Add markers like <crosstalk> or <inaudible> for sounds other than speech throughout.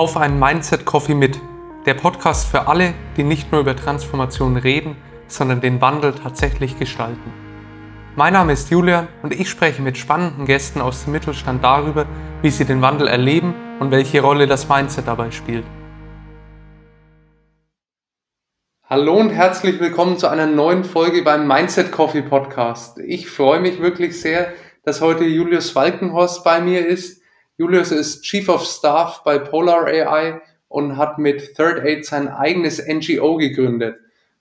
Auf einen Mindset Coffee mit. Der Podcast für alle, die nicht nur über Transformation reden, sondern den Wandel tatsächlich gestalten. Mein Name ist Julian und ich spreche mit spannenden Gästen aus dem Mittelstand darüber, wie sie den Wandel erleben und welche Rolle das Mindset dabei spielt. Hallo und herzlich willkommen zu einer neuen Folge beim Mindset Coffee Podcast. Ich freue mich wirklich sehr, dass heute Julius Walkenhorst bei mir ist. Julius ist Chief of Staff bei Polar AI und hat mit Third Aid sein eigenes NGO gegründet.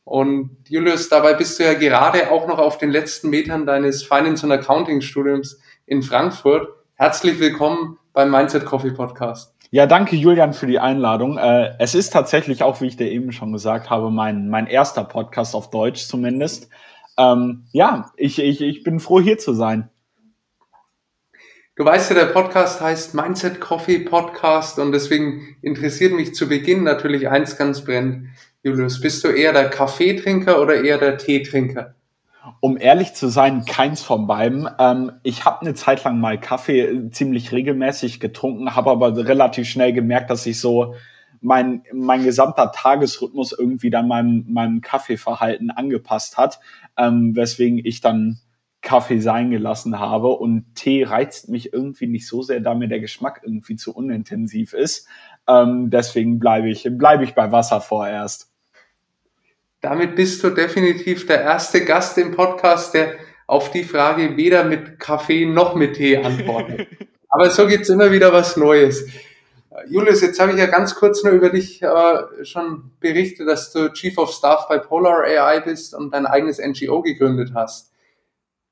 Und Julius, dabei bist du ja gerade auch noch auf den letzten Metern deines Finance und Accounting Studiums in Frankfurt. Herzlich willkommen beim Mindset Coffee Podcast. Ja, danke Julian für die Einladung. Äh, es ist tatsächlich auch, wie ich dir eben schon gesagt habe, mein, mein erster Podcast auf Deutsch zumindest. Ähm, ja, ich, ich, ich bin froh hier zu sein. Du weißt ja, der Podcast heißt Mindset Coffee Podcast und deswegen interessiert mich zu Beginn natürlich eins ganz brennend. Julius, bist du eher der Kaffeetrinker oder eher der Teetrinker? Um ehrlich zu sein, keins von beiden. Ähm, ich habe eine Zeit lang mal Kaffee ziemlich regelmäßig getrunken, habe aber relativ schnell gemerkt, dass ich so mein, mein gesamter Tagesrhythmus irgendwie dann meinem, meinem Kaffeeverhalten angepasst hat, ähm, weswegen ich dann Kaffee sein gelassen habe und Tee reizt mich irgendwie nicht so sehr, da mir der Geschmack irgendwie zu unintensiv ist. Ähm, deswegen bleibe ich, bleibe ich bei Wasser vorerst. Damit bist du definitiv der erste Gast im Podcast, der auf die Frage weder mit Kaffee noch mit Tee antwortet. <laughs> Aber so gibt's immer wieder was Neues. Julius, jetzt habe ich ja ganz kurz nur über dich äh, schon berichtet, dass du Chief of Staff bei Polar AI bist und dein eigenes NGO gegründet hast.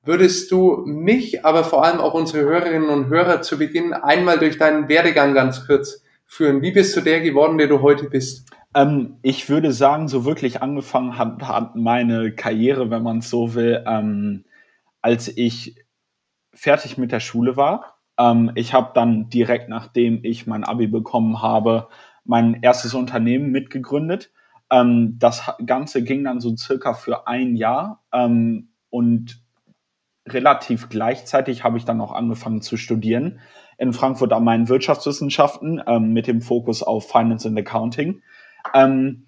Würdest du mich, aber vor allem auch unsere Hörerinnen und Hörer zu Beginn einmal durch deinen Werdegang ganz kurz führen? Wie bist du der geworden, der du heute bist? Ähm, ich würde sagen, so wirklich angefangen hat, hat meine Karriere, wenn man es so will, ähm, als ich fertig mit der Schule war. Ähm, ich habe dann direkt nachdem ich mein Abi bekommen habe, mein erstes Unternehmen mitgegründet. Ähm, das Ganze ging dann so circa für ein Jahr ähm, und relativ gleichzeitig habe ich dann auch angefangen zu studieren in Frankfurt am Main Wirtschaftswissenschaften ähm, mit dem Fokus auf Finance and Accounting, ähm,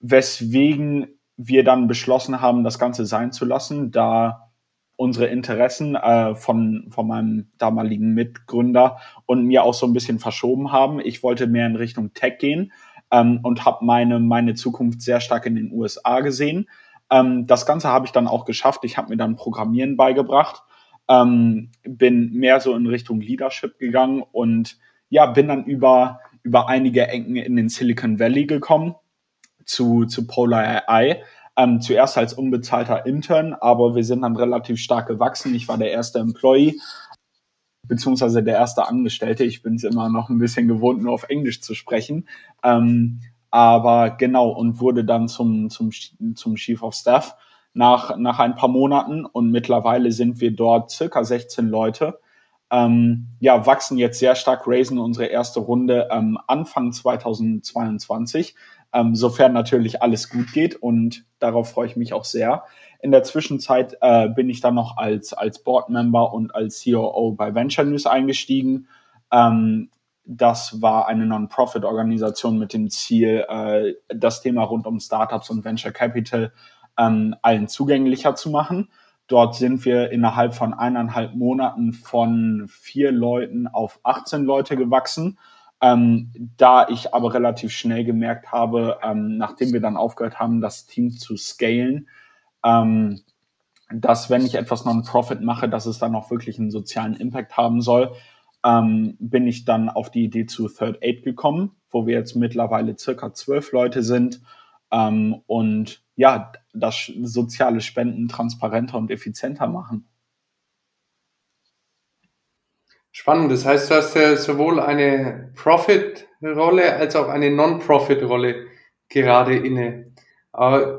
weswegen wir dann beschlossen haben, das Ganze sein zu lassen, da unsere Interessen äh, von, von meinem damaligen Mitgründer und mir auch so ein bisschen verschoben haben. Ich wollte mehr in Richtung Tech gehen ähm, und habe meine, meine Zukunft sehr stark in den USA gesehen ähm, das Ganze habe ich dann auch geschafft. Ich habe mir dann Programmieren beigebracht, ähm, bin mehr so in Richtung Leadership gegangen und ja, bin dann über, über einige Ecken in den Silicon Valley gekommen zu, zu Polar AI. Ähm, zuerst als unbezahlter Intern, aber wir sind dann relativ stark gewachsen. Ich war der erste Employee, beziehungsweise der erste Angestellte. Ich bin es immer noch ein bisschen gewohnt, nur auf Englisch zu sprechen. Ähm, aber genau, und wurde dann zum, zum, zum Chief of Staff nach, nach ein paar Monaten und mittlerweile sind wir dort circa 16 Leute. Ähm, ja, wachsen jetzt sehr stark, raisen unsere erste Runde ähm, Anfang 2022, ähm, sofern natürlich alles gut geht und darauf freue ich mich auch sehr. In der Zwischenzeit äh, bin ich dann noch als, als Board Member und als COO bei Venture News eingestiegen. Ähm, das war eine Non-Profit-Organisation mit dem Ziel, äh, das Thema rund um Startups und Venture Capital ähm, allen zugänglicher zu machen. Dort sind wir innerhalb von eineinhalb Monaten von vier Leuten auf 18 Leute gewachsen. Ähm, da ich aber relativ schnell gemerkt habe, ähm, nachdem wir dann aufgehört haben, das Team zu scalen, ähm, dass wenn ich etwas Non-Profit mache, dass es dann auch wirklich einen sozialen Impact haben soll ähm, bin ich dann auf die Idee zu Third Aid gekommen, wo wir jetzt mittlerweile circa zwölf Leute sind ähm, und ja, das soziale Spenden transparenter und effizienter machen. Spannend. Das heißt, du hast ja sowohl eine Profit-Rolle als auch eine Non-Profit-Rolle gerade inne.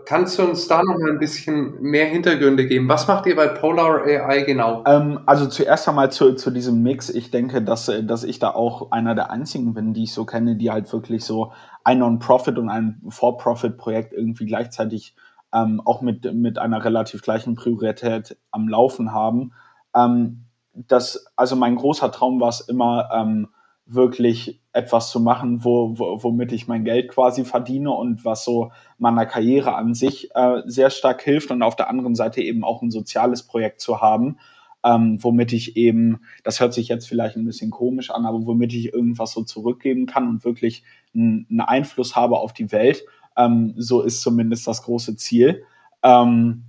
Kannst du uns da noch mal ein bisschen mehr Hintergründe geben? Was macht ihr bei Polar AI genau? Ähm, also zuerst einmal zu, zu diesem Mix. Ich denke, dass, dass ich da auch einer der einzigen bin, die ich so kenne, die halt wirklich so ein Non-Profit und ein For-Profit-Projekt irgendwie gleichzeitig ähm, auch mit, mit einer relativ gleichen Priorität am Laufen haben. Ähm, das, also mein großer Traum war es immer, ähm, wirklich etwas zu machen, wo, wo, womit ich mein Geld quasi verdiene und was so meiner Karriere an sich äh, sehr stark hilft und auf der anderen Seite eben auch ein soziales Projekt zu haben, ähm, womit ich eben, das hört sich jetzt vielleicht ein bisschen komisch an, aber womit ich irgendwas so zurückgeben kann und wirklich einen Einfluss habe auf die Welt. Ähm, so ist zumindest das große Ziel. Ähm,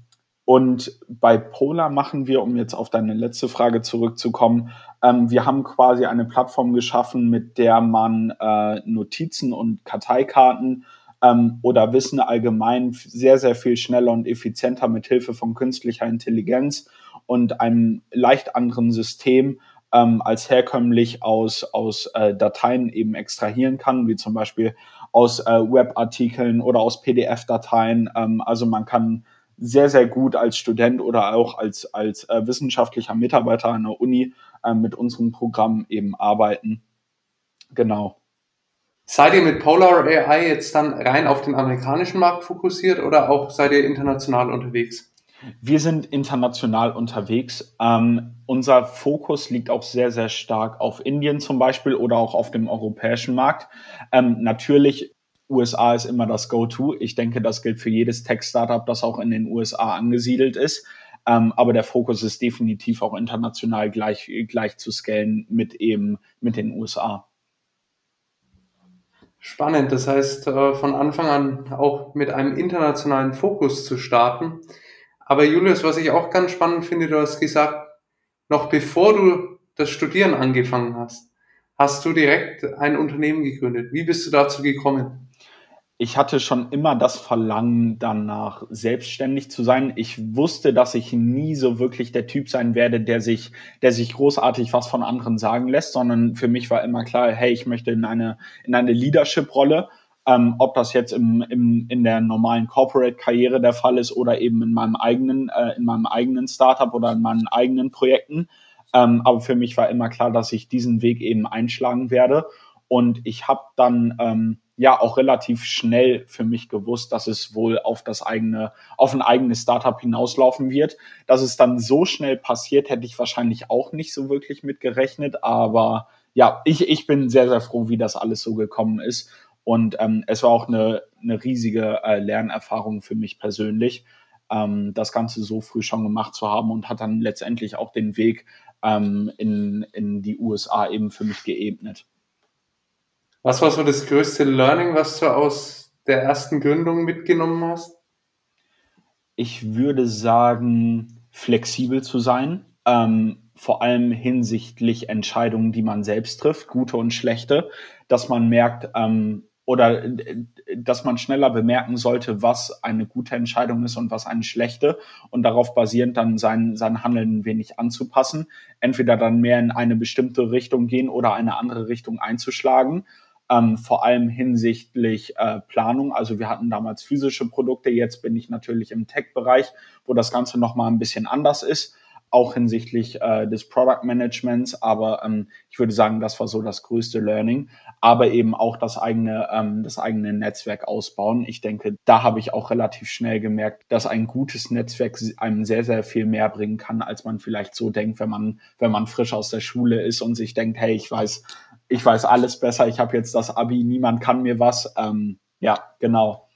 und bei Polar machen wir, um jetzt auf deine letzte Frage zurückzukommen, ähm, wir haben quasi eine Plattform geschaffen, mit der man äh, Notizen und Karteikarten ähm, oder Wissen allgemein sehr, sehr viel schneller und effizienter mit Hilfe von künstlicher Intelligenz und einem leicht anderen System ähm, als herkömmlich aus, aus äh, Dateien eben extrahieren kann, wie zum Beispiel aus äh, Webartikeln oder aus PDF-Dateien. Ähm, also man kann sehr, sehr gut als Student oder auch als, als äh, wissenschaftlicher Mitarbeiter an der Uni äh, mit unserem Programm eben arbeiten. Genau. Seid ihr mit Polar AI jetzt dann rein auf den amerikanischen Markt fokussiert oder auch seid ihr international unterwegs? Wir sind international unterwegs. Ähm, unser Fokus liegt auch sehr, sehr stark auf Indien zum Beispiel oder auch auf dem europäischen Markt. Ähm, natürlich USA ist immer das Go-To. Ich denke, das gilt für jedes Tech-Startup, das auch in den USA angesiedelt ist. Ähm, aber der Fokus ist definitiv auch international gleich, gleich zu scalen mit eben mit den USA. Spannend. Das heißt, äh, von Anfang an auch mit einem internationalen Fokus zu starten. Aber Julius, was ich auch ganz spannend finde, du hast gesagt, noch bevor du das Studieren angefangen hast, hast du direkt ein Unternehmen gegründet. Wie bist du dazu gekommen? Ich hatte schon immer das Verlangen danach, selbstständig zu sein. Ich wusste, dass ich nie so wirklich der Typ sein werde, der sich, der sich großartig was von anderen sagen lässt, sondern für mich war immer klar, hey, ich möchte in eine, in eine Leadership-Rolle. Ähm, ob das jetzt im, im, in der normalen Corporate-Karriere der Fall ist oder eben in meinem eigenen, äh, in meinem eigenen Startup oder in meinen eigenen Projekten. Ähm, aber für mich war immer klar, dass ich diesen Weg eben einschlagen werde. Und ich habe dann ähm, ja auch relativ schnell für mich gewusst, dass es wohl auf das eigene, auf ein eigenes Startup hinauslaufen wird. Dass es dann so schnell passiert, hätte ich wahrscheinlich auch nicht so wirklich mit gerechnet. Aber ja, ich, ich bin sehr, sehr froh, wie das alles so gekommen ist. Und ähm, es war auch eine, eine riesige äh, Lernerfahrung für mich persönlich, ähm, das Ganze so früh schon gemacht zu haben und hat dann letztendlich auch den Weg ähm, in, in die USA eben für mich geebnet. Was war so das größte Learning, was du aus der ersten Gründung mitgenommen hast? Ich würde sagen, flexibel zu sein, ähm, vor allem hinsichtlich Entscheidungen, die man selbst trifft, gute und schlechte, dass man merkt ähm, oder äh, dass man schneller bemerken sollte, was eine gute Entscheidung ist und was eine schlechte und darauf basierend dann sein, sein Handeln ein wenig anzupassen, entweder dann mehr in eine bestimmte Richtung gehen oder eine andere Richtung einzuschlagen ähm, vor allem hinsichtlich äh, Planung. Also wir hatten damals physische Produkte, jetzt bin ich natürlich im Tech-Bereich, wo das Ganze nochmal ein bisschen anders ist, auch hinsichtlich äh, des Product Managements. Aber ähm, ich würde sagen, das war so das größte Learning. Aber eben auch das eigene, ähm, das eigene Netzwerk ausbauen. Ich denke, da habe ich auch relativ schnell gemerkt, dass ein gutes Netzwerk einem sehr, sehr viel mehr bringen kann, als man vielleicht so denkt, wenn man, wenn man frisch aus der Schule ist und sich denkt, hey, ich weiß, ich weiß alles besser, ich habe jetzt das Abi, niemand kann mir was. Ähm, ja, genau.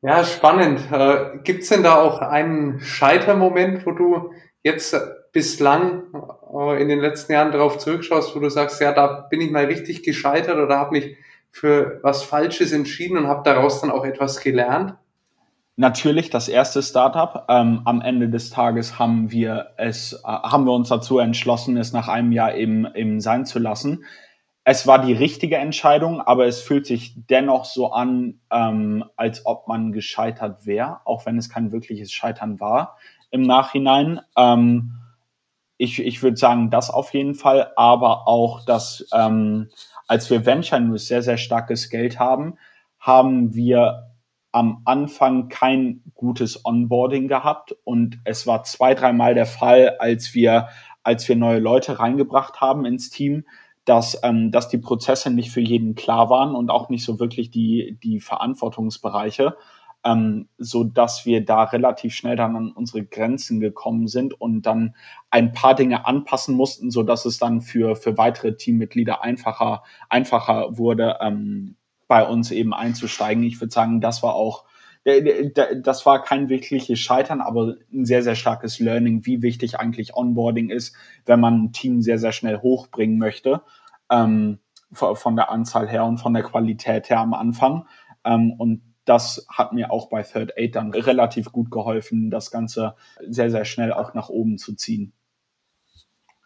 Ja, spannend. Äh, Gibt es denn da auch einen Scheitermoment, wo du jetzt bislang äh, in den letzten Jahren darauf zurückschaust, wo du sagst, ja, da bin ich mal richtig gescheitert oder habe mich für was Falsches entschieden und habe daraus dann auch etwas gelernt? Natürlich das erste Startup. Ähm, am Ende des Tages haben wir es, äh, haben wir uns dazu entschlossen, es nach einem Jahr eben, eben sein zu lassen es war die richtige Entscheidung, aber es fühlt sich dennoch so an, ähm, als ob man gescheitert wäre, auch wenn es kein wirkliches Scheitern war im Nachhinein. Ähm, ich ich würde sagen, das auf jeden Fall, aber auch, dass ähm, als wir Venture News sehr, sehr starkes Geld haben, haben wir am Anfang kein gutes Onboarding gehabt und es war zwei, dreimal der Fall, als wir, als wir neue Leute reingebracht haben ins Team, dass, ähm, dass die Prozesse nicht für jeden klar waren und auch nicht so wirklich die, die Verantwortungsbereiche. ähm, so dass wir da relativ schnell dann an unsere Grenzen gekommen sind und dann ein paar Dinge anpassen mussten, so dass es dann für, für weitere Teammitglieder einfacher, einfacher wurde, ähm, bei uns eben einzusteigen. Ich würde sagen, das war auch das war kein wirkliches Scheitern, aber ein sehr, sehr starkes Learning, wie wichtig eigentlich Onboarding ist, wenn man ein Team sehr, sehr schnell hochbringen möchte, ähm, von der Anzahl her und von der Qualität her am Anfang. Ähm, und das hat mir auch bei Third Eight dann relativ gut geholfen, das Ganze sehr, sehr schnell auch nach oben zu ziehen.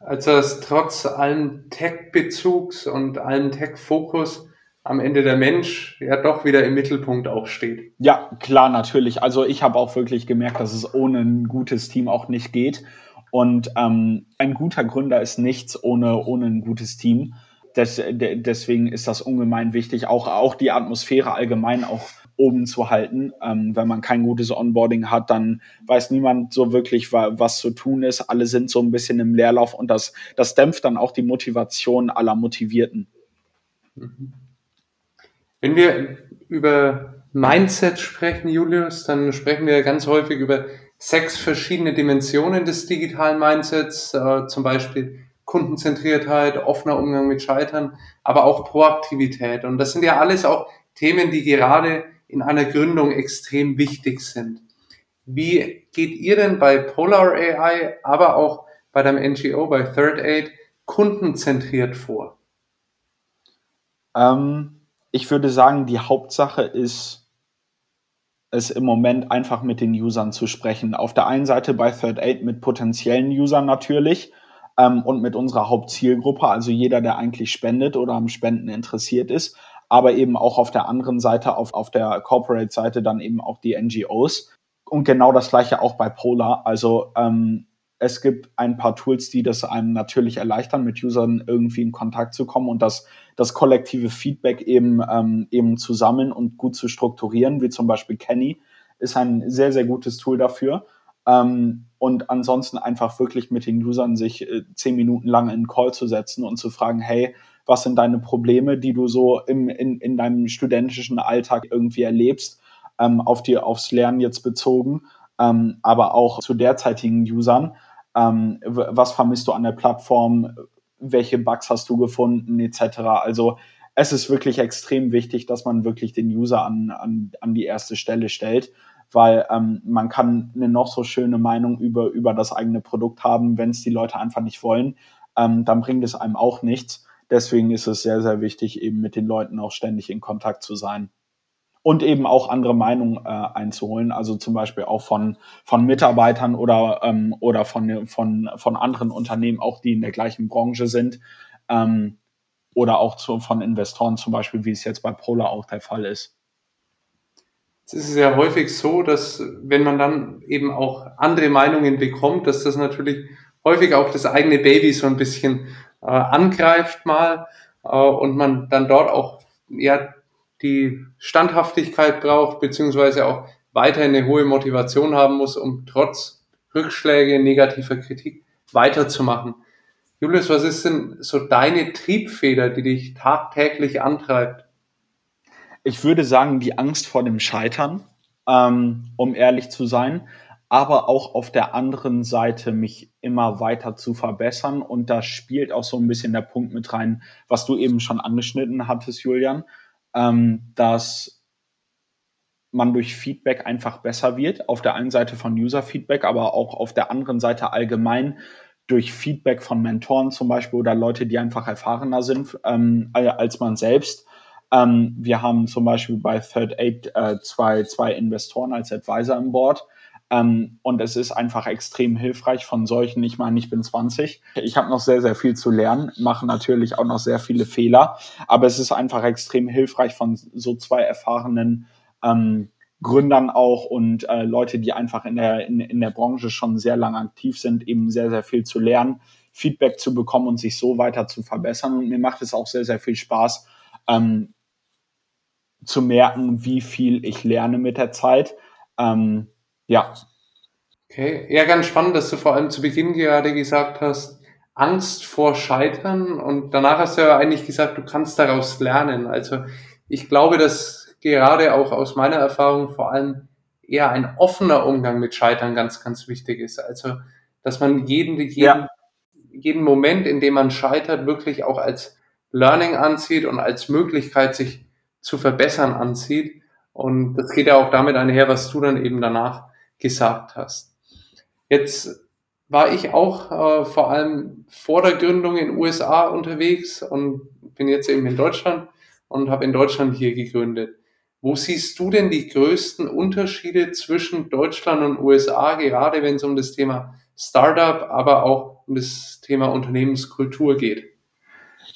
Also dass trotz allem Tech-Bezugs und allem Tech-Fokus am Ende der Mensch ja doch wieder im Mittelpunkt auch steht. Ja, klar, natürlich. Also ich habe auch wirklich gemerkt, dass es ohne ein gutes Team auch nicht geht. Und ähm, ein guter Gründer ist nichts ohne, ohne ein gutes Team. Des, de, deswegen ist das ungemein wichtig, auch, auch die Atmosphäre allgemein auch oben zu halten. Ähm, wenn man kein gutes Onboarding hat, dann weiß niemand so wirklich, was zu tun ist. Alle sind so ein bisschen im Leerlauf und das, das dämpft dann auch die Motivation aller Motivierten. Mhm. Wenn wir über Mindset sprechen, Julius, dann sprechen wir ganz häufig über sechs verschiedene Dimensionen des digitalen Mindsets, äh, zum Beispiel Kundenzentriertheit, offener Umgang mit Scheitern, aber auch Proaktivität. Und das sind ja alles auch Themen, die gerade in einer Gründung extrem wichtig sind. Wie geht ihr denn bei Polar AI, aber auch bei deinem NGO, bei Third Aid, kundenzentriert vor? Ähm, ich würde sagen, die Hauptsache ist, es im Moment einfach mit den Usern zu sprechen. Auf der einen Seite bei Third Aid mit potenziellen Usern natürlich ähm, und mit unserer Hauptzielgruppe, also jeder, der eigentlich spendet oder am Spenden interessiert ist, aber eben auch auf der anderen Seite, auf, auf der Corporate-Seite dann eben auch die NGOs. Und genau das gleiche auch bei Polar. Also ähm, es gibt ein paar Tools, die das einem natürlich erleichtern, mit Usern irgendwie in Kontakt zu kommen und das, das kollektive Feedback eben, ähm, eben zu sammeln und gut zu strukturieren, wie zum Beispiel Kenny, ist ein sehr, sehr gutes Tool dafür. Ähm, und ansonsten einfach wirklich mit den Usern sich äh, zehn Minuten lang in einen Call zu setzen und zu fragen, hey, was sind deine Probleme, die du so im, in, in deinem studentischen Alltag irgendwie erlebst, ähm, auf dir, aufs Lernen jetzt bezogen, ähm, aber auch zu derzeitigen Usern ähm, was vermisst du an der Plattform, welche Bugs hast du gefunden, etc. Also es ist wirklich extrem wichtig, dass man wirklich den User an, an, an die erste Stelle stellt, weil ähm, man kann eine noch so schöne Meinung über, über das eigene Produkt haben, wenn es die Leute einfach nicht wollen, ähm, dann bringt es einem auch nichts. Deswegen ist es sehr, sehr wichtig, eben mit den Leuten auch ständig in Kontakt zu sein und eben auch andere Meinungen äh, einzuholen, also zum Beispiel auch von, von Mitarbeitern oder, ähm, oder von, von, von anderen Unternehmen, auch die in der gleichen Branche sind, ähm, oder auch zu, von Investoren zum Beispiel, wie es jetzt bei Polar auch der Fall ist. Es ist ja häufig so, dass wenn man dann eben auch andere Meinungen bekommt, dass das natürlich häufig auch das eigene Baby so ein bisschen äh, angreift mal äh, und man dann dort auch ja die Standhaftigkeit braucht, beziehungsweise auch weiterhin eine hohe Motivation haben muss, um trotz Rückschläge, negativer Kritik weiterzumachen. Julius, was ist denn so deine Triebfeder, die dich tagtäglich antreibt? Ich würde sagen, die Angst vor dem Scheitern, ähm, um ehrlich zu sein, aber auch auf der anderen Seite mich immer weiter zu verbessern. Und da spielt auch so ein bisschen der Punkt mit rein, was du eben schon angeschnitten hattest, Julian ähm, dass man durch Feedback einfach besser wird. Auf der einen Seite von User-Feedback, aber auch auf der anderen Seite allgemein durch Feedback von Mentoren zum Beispiel oder Leute, die einfach erfahrener sind ähm, als man selbst. Ähm, wir haben zum Beispiel bei Third Aid äh, zwei, zwei Investoren als Advisor im Board. Ähm, und es ist einfach extrem hilfreich von solchen. Ich meine, ich bin 20. Ich habe noch sehr, sehr viel zu lernen, mache natürlich auch noch sehr viele Fehler. Aber es ist einfach extrem hilfreich von so zwei erfahrenen ähm, Gründern auch und äh, Leute, die einfach in der, in, in der Branche schon sehr lange aktiv sind, eben sehr, sehr viel zu lernen, Feedback zu bekommen und sich so weiter zu verbessern. Und mir macht es auch sehr, sehr viel Spaß, ähm, zu merken, wie viel ich lerne mit der Zeit. Ähm, ja. Okay, ja, ganz spannend, dass du vor allem zu Beginn gerade gesagt hast, Angst vor Scheitern und danach hast du ja eigentlich gesagt, du kannst daraus lernen. Also ich glaube, dass gerade auch aus meiner Erfahrung vor allem eher ein offener Umgang mit Scheitern ganz, ganz wichtig ist. Also, dass man jeden, jeden, Ja. jeden Moment, in dem man scheitert, wirklich auch als Learning ansieht und als Möglichkeit, sich zu verbessern ansieht. Und das geht ja auch damit einher, was du dann eben danach gesagt hast. Jetzt war ich auch äh, vor allem vor der Gründung in USA unterwegs und bin jetzt eben in Deutschland und habe in Deutschland hier gegründet. Wo siehst du denn die größten Unterschiede zwischen Deutschland und USA, gerade wenn es um das Thema Startup, aber auch um das Thema Unternehmenskultur geht?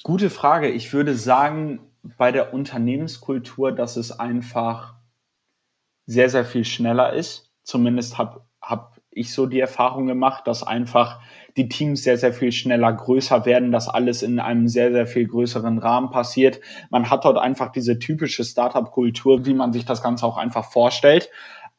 Gute Frage. Ich würde sagen, bei der Unternehmenskultur, dass es einfach sehr, sehr viel schneller ist. Zumindest habe hab ich so die Erfahrung gemacht, dass einfach die Teams sehr, sehr viel schneller größer werden, dass alles in einem sehr, sehr viel größeren Rahmen passiert. Man hat dort einfach diese typische Startup-Kultur, wie man sich das Ganze auch einfach vorstellt.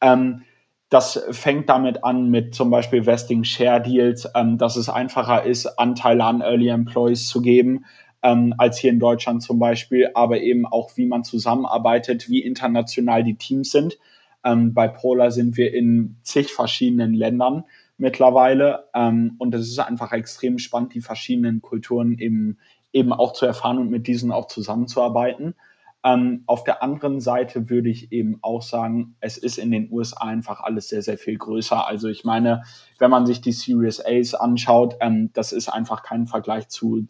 Ähm, das fängt damit an mit zum Beispiel Vesting Share Deals, ähm, dass es einfacher ist, Anteile an Early Employees zu geben, ähm, als hier in Deutschland zum Beispiel, aber eben auch, wie man zusammenarbeitet, wie international die Teams sind. Ähm, bei Polar sind wir in zig verschiedenen Ländern mittlerweile ähm, und es ist einfach extrem spannend, die verschiedenen Kulturen eben, eben auch zu erfahren und mit diesen auch zusammenzuarbeiten. Ähm, auf der anderen Seite würde ich eben auch sagen, es ist in den USA einfach alles sehr, sehr viel größer. Also ich meine, wenn man sich die Series A's anschaut, ähm, das ist einfach kein Vergleich zu,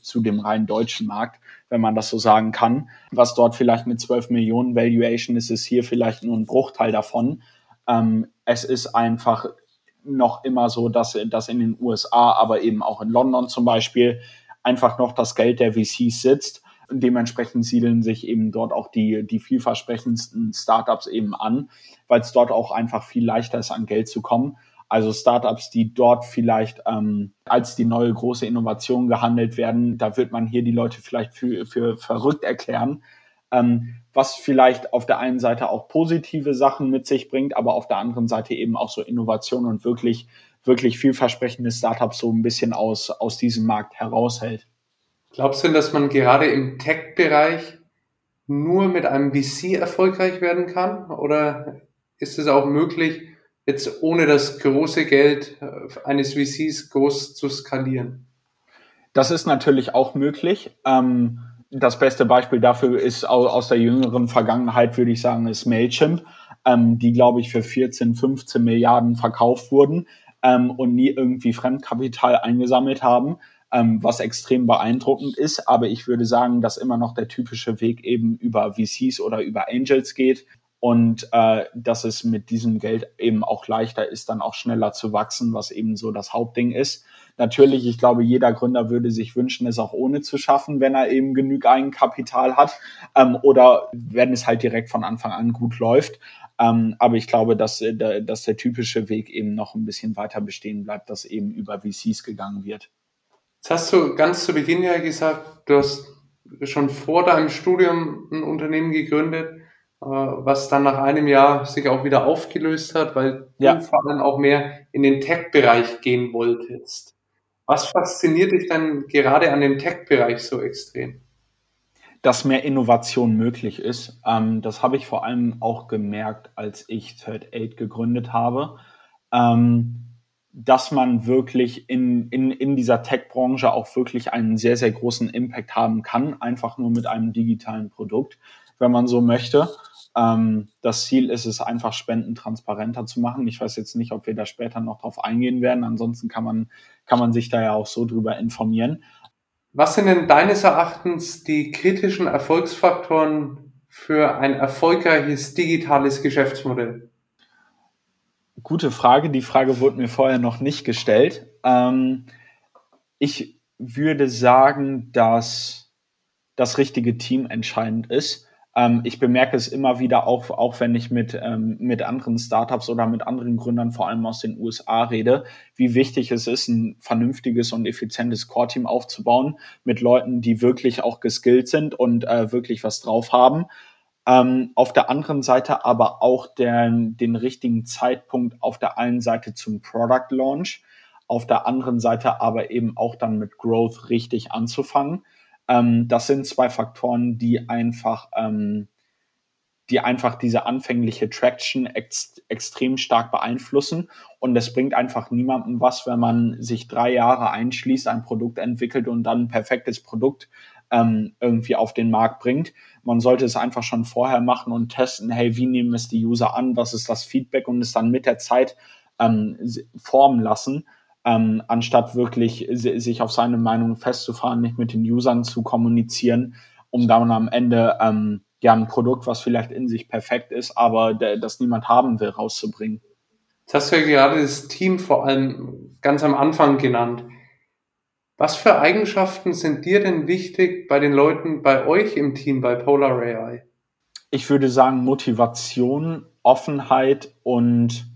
zu dem rein deutschen Markt, wenn man das so sagen kann. Was dort vielleicht mit 12 Millionen Valuation ist, ist hier vielleicht nur ein Bruchteil davon. Ähm, es ist einfach noch immer so, dass, dass in den USA, aber eben auch in London zum Beispiel, einfach noch das Geld der VCs sitzt dementsprechend siedeln sich eben dort auch die, die vielversprechendsten Startups eben an, weil es dort auch einfach viel leichter ist, an Geld zu kommen. Also Startups, die dort vielleicht ähm, als die neue große Innovation gehandelt werden, da wird man hier die Leute vielleicht für, für verrückt erklären, ähm, was vielleicht auf der einen Seite auch positive Sachen mit sich bringt, aber auf der anderen Seite eben auch so Innovation und wirklich, wirklich vielversprechende Startups so ein bisschen aus, aus diesem Markt heraushält. Glaubst du, dass man gerade im Tech-Bereich nur mit einem VC erfolgreich werden kann? Oder ist es auch möglich, jetzt ohne das große Geld äh, eines VCs groß zu skalieren? Das ist natürlich auch möglich. Ähm, das beste Beispiel dafür ist aus der jüngeren Vergangenheit, würde ich sagen, ist Mailchimp, ähm, die, glaube ich, für 14, 15 Milliarden verkauft wurden ähm, und nie irgendwie Fremdkapital eingesammelt haben ähm, was extrem beeindruckend ist. Aber ich würde sagen, dass immer noch der typische Weg eben über VCs oder über Angels geht und äh, dass es mit diesem Geld eben auch leichter ist, dann auch schneller zu wachsen, was eben so das Hauptding ist. Natürlich, ich glaube, jeder Gründer würde sich wünschen, es auch ohne zu schaffen, wenn er eben genug Eigenkapital hat ähm, oder wenn es halt direkt von Anfang an gut läuft. Ähm, aber ich glaube, dass, äh, dass der typische Weg eben noch ein bisschen weiter bestehen bleibt, dass eben über VCs gegangen wird. Jetzt hast du ganz zu Beginn ja gesagt, du hast schon vor deinem Studium ein Unternehmen gegründet, äh, was dann nach einem Jahr sich auch wieder aufgelöst hat, weil ja. du vor allem auch mehr in den Tech-Bereich gehen wolltest. Was fasziniert dich dann gerade an dem Tech-Bereich so extrem? Dass mehr Innovation möglich ist. Ähm, das habe ich vor allem auch gemerkt, als ich Third Aid gegründet habe. Ähm, dass man wirklich in, in, in dieser Tech-Branche auch wirklich einen sehr, sehr großen Impact haben kann, einfach nur mit einem digitalen Produkt, wenn man so möchte. Ähm, das Ziel ist es einfach, Spenden transparenter zu machen. Ich weiß jetzt nicht, ob wir da später noch drauf eingehen werden. Ansonsten kann man, kann man sich da ja auch so drüber informieren. Was sind denn deines Erachtens die kritischen Erfolgsfaktoren für ein erfolgreiches digitales Geschäftsmodell? Gute Frage. Die Frage wurde mir vorher noch nicht gestellt. Ähm, ich würde sagen, dass das richtige Team entscheidend ist. Ähm, ich bemerke es immer wieder, auch, auch wenn ich mit, ähm, mit anderen Startups oder mit anderen Gründern, vor allem aus den USA, rede, wie wichtig es ist, ein vernünftiges und effizientes Core-Team aufzubauen mit Leuten, die wirklich auch geskillt sind und äh, wirklich was drauf haben. Ähm, auf der anderen Seite aber auch den, den richtigen Zeitpunkt auf der einen Seite zum Product Launch, auf der anderen Seite aber eben auch dann mit Growth richtig anzufangen. Ähm, das sind zwei Faktoren, die einfach ähm, die einfach diese anfängliche Traction ex extrem stark beeinflussen. Und es bringt einfach niemandem was, wenn man sich drei Jahre einschließt, ein Produkt entwickelt und dann ein perfektes Produkt ähm, irgendwie auf den Markt bringt. Man sollte es einfach schon vorher machen und testen, hey, wie nehmen es die User an, was ist das Feedback und es dann mit der Zeit ähm, formen lassen, ähm, anstatt wirklich sich auf seine Meinung festzufahren, nicht mit den Usern zu kommunizieren, um dann am Ende ähm, ja ein Produkt, was vielleicht in sich perfekt ist, aber das niemand haben will, rauszubringen. Jetzt hast du ja gerade das Team vor allem ganz am Anfang genannt. Was für Eigenschaften sind dir denn wichtig bei den Leuten bei euch im Team bei Polar AI? Ich würde sagen Motivation, Offenheit und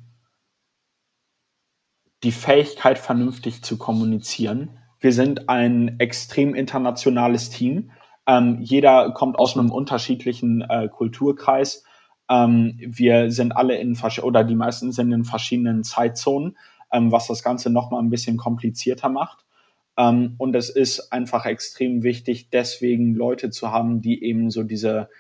die Fähigkeit, vernünftig zu kommunizieren. Wir sind ein extrem internationales Team. Ähm, jeder kommt aus einem unterschiedlichen äh, Kulturkreis. Ähm, wir sind alle in oder die meisten sind in verschiedenen Zeitzonen, ähm, was das Ganze nochmal ein bisschen komplizierter macht. Ähm, und es ist einfach extrem wichtig, deswegen Leute zu haben, die eben so diese,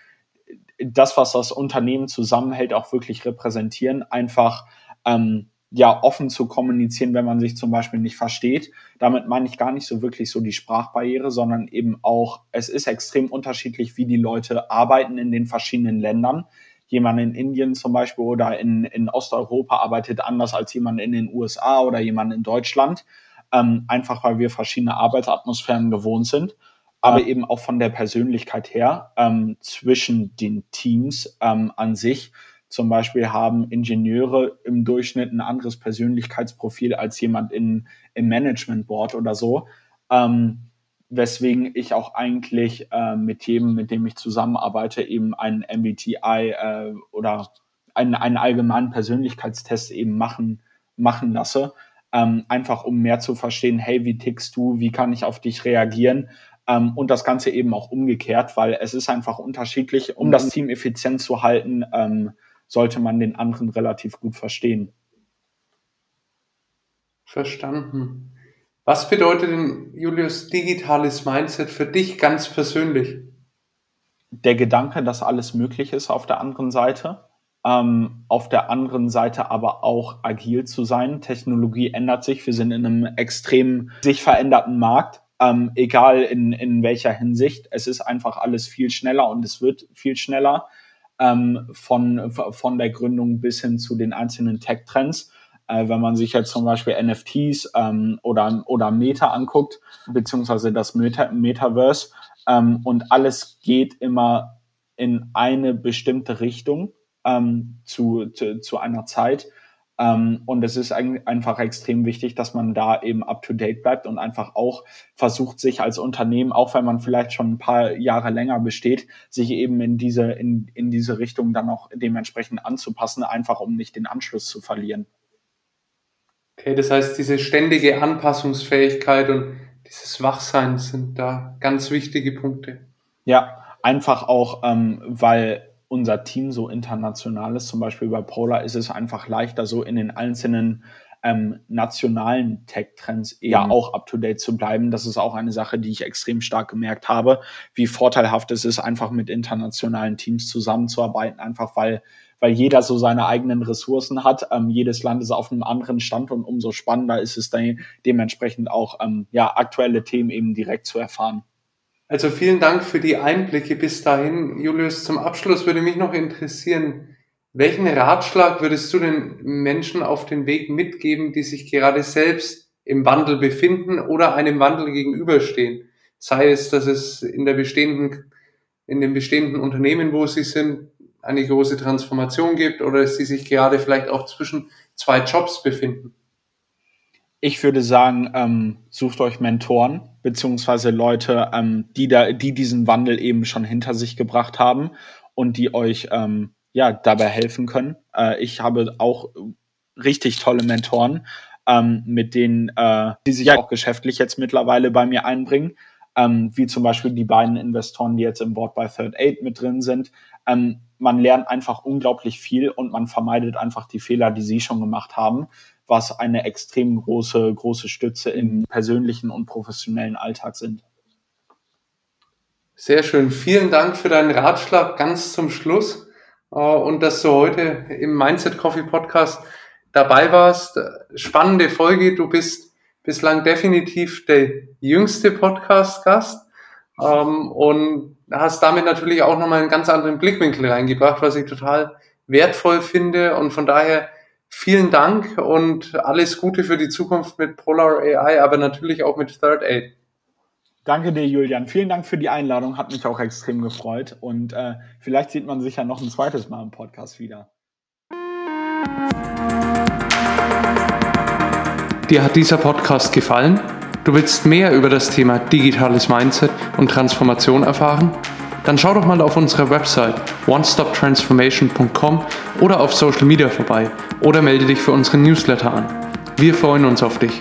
das, was das Unternehmen zusammenhält, auch wirklich repräsentieren. Einfach ähm, ja offen zu kommunizieren, wenn man sich zum Beispiel nicht versteht. Damit meine ich gar nicht so wirklich so die Sprachbarriere, sondern eben auch, es ist extrem unterschiedlich, wie die Leute arbeiten in den verschiedenen Ländern. Jemand in Indien zum Beispiel oder in, in Osteuropa arbeitet anders als jemand in den USA oder jemand in Deutschland, ähm, einfach weil wir verschiedene Arbeitsatmosphären gewohnt sind aber eben auch von der Persönlichkeit her ähm, zwischen den Teams ähm, an sich zum Beispiel haben Ingenieure im Durchschnitt ein anderes Persönlichkeitsprofil als jemand in, im Management Board oder so. Ähm, weswegen ich auch eigentlich äh, mit jedem, mit dem ich zusammenarbeite, eben einen MBTI äh, oder einen, einen allgemeinen Persönlichkeitstest eben machen, machen lasse. Ähm, einfach um mehr zu verstehen, hey, wie tickst du, wie kann ich auf dich reagieren? Ähm, und das Ganze eben auch umgekehrt, weil es ist einfach unterschiedlich, um das Team effizient zu halten. Ähm, sollte man den anderen relativ gut verstehen. Verstanden. Was bedeutet denn, Julius, digitales Mindset für dich ganz persönlich? Der Gedanke, dass alles möglich ist auf der anderen Seite. Ähm, auf der anderen Seite aber auch agil zu sein. Technologie ändert sich. Wir sind in einem extrem sich veränderten Markt. Ähm, egal in, in welcher Hinsicht. Es ist einfach alles viel schneller und es wird viel schneller ähm, von, von der Gründung bis hin zu den einzelnen Tech-Trends. Äh, wenn man sich jetzt zum Beispiel NFTs ähm, oder, oder Meta anguckt, beziehungsweise das Meta Metaverse, ähm, und alles geht immer in eine bestimmte Richtung ähm, zu, zu, zu einer Zeit. Ähm, und es ist einfach extrem wichtig, dass man da eben up-to-date bleibt und einfach auch versucht, sich als Unternehmen, auch wenn man vielleicht schon ein paar Jahre länger besteht, sich eben in diese, in, in diese Richtung dann auch dementsprechend anzupassen, einfach um nicht den Anschluss zu verlieren. Okay, das heißt, diese ständige Anpassungsfähigkeit und dieses Wachsein sind da ganz wichtige Punkte. Ja, einfach auch, ähm, weil unser Team so international ist, zum Beispiel bei Polar, ist es einfach leichter, so in den einzelnen ähm, nationalen Tech-Trends eher mhm. auch up-to-date zu bleiben. Das ist auch eine Sache, die ich extrem stark gemerkt habe, wie vorteilhaft es ist, einfach mit internationalen Teams zusammenzuarbeiten, einfach weil, weil jeder so seine eigenen Ressourcen hat. Ähm, jedes Land ist auf einem anderen Stand und umso spannender ist es dann dementsprechend auch, ähm, ja, aktuelle Themen eben direkt zu erfahren. Also vielen Dank für die Einblicke bis dahin. Julius, zum Abschluss würde mich noch interessieren, welchen Ratschlag würdest du den Menschen auf den Weg mitgeben, die sich gerade selbst im Wandel befinden oder einem Wandel gegenüberstehen? Sei es, dass es in der bestehenden, in dem bestehenden Unternehmen, wo sie sind, eine große Transformation gibt oder dass sie sich gerade vielleicht auch zwischen zwei Jobs befinden. Ich würde sagen, ähm, sucht euch Mentoren beziehungsweise Leute, ähm, die da, die diesen Wandel eben schon hinter sich gebracht haben und die euch ähm, ja dabei helfen können. Äh, ich habe auch richtig tolle Mentoren, ähm, mit denen, äh, die sich ja. auch geschäftlich jetzt mittlerweile bei mir einbringen, ähm, wie zum Beispiel die beiden Investoren, die jetzt im Board bei Third Aid mit drin sind. Ähm, man lernt einfach unglaublich viel und man vermeidet einfach die Fehler, die sie schon gemacht haben was eine extrem große, große Stütze im persönlichen und professionellen Alltag sind. Sehr schön. Vielen Dank für deinen Ratschlag ganz zum Schluss. äh, und dass du heute im Mindset Coffee Podcast dabei warst. Spannende Folge. Du bist bislang definitiv der jüngste Podcast-Gast ähm, und hast damit natürlich auch nochmal einen ganz anderen Blickwinkel reingebracht, was ich total wertvoll finde. Und von daher vielen Dank und alles Gute für die Zukunft mit Polar AI, aber natürlich auch mit Third Aid. Danke dir, Julian. Vielen Dank für die Einladung. Hat mich auch extrem gefreut. Und äh, vielleicht sieht man sich ja noch ein zweites Mal im Podcast wieder. Dir hat dieser Podcast gefallen? Du willst mehr über das Thema digitales Mindset und Transformation erfahren? Dann schau doch mal auf unserer Website onestoptransformation.com oder auf Social Media vorbei oder melde dich für unseren Newsletter an. Wir freuen uns auf dich.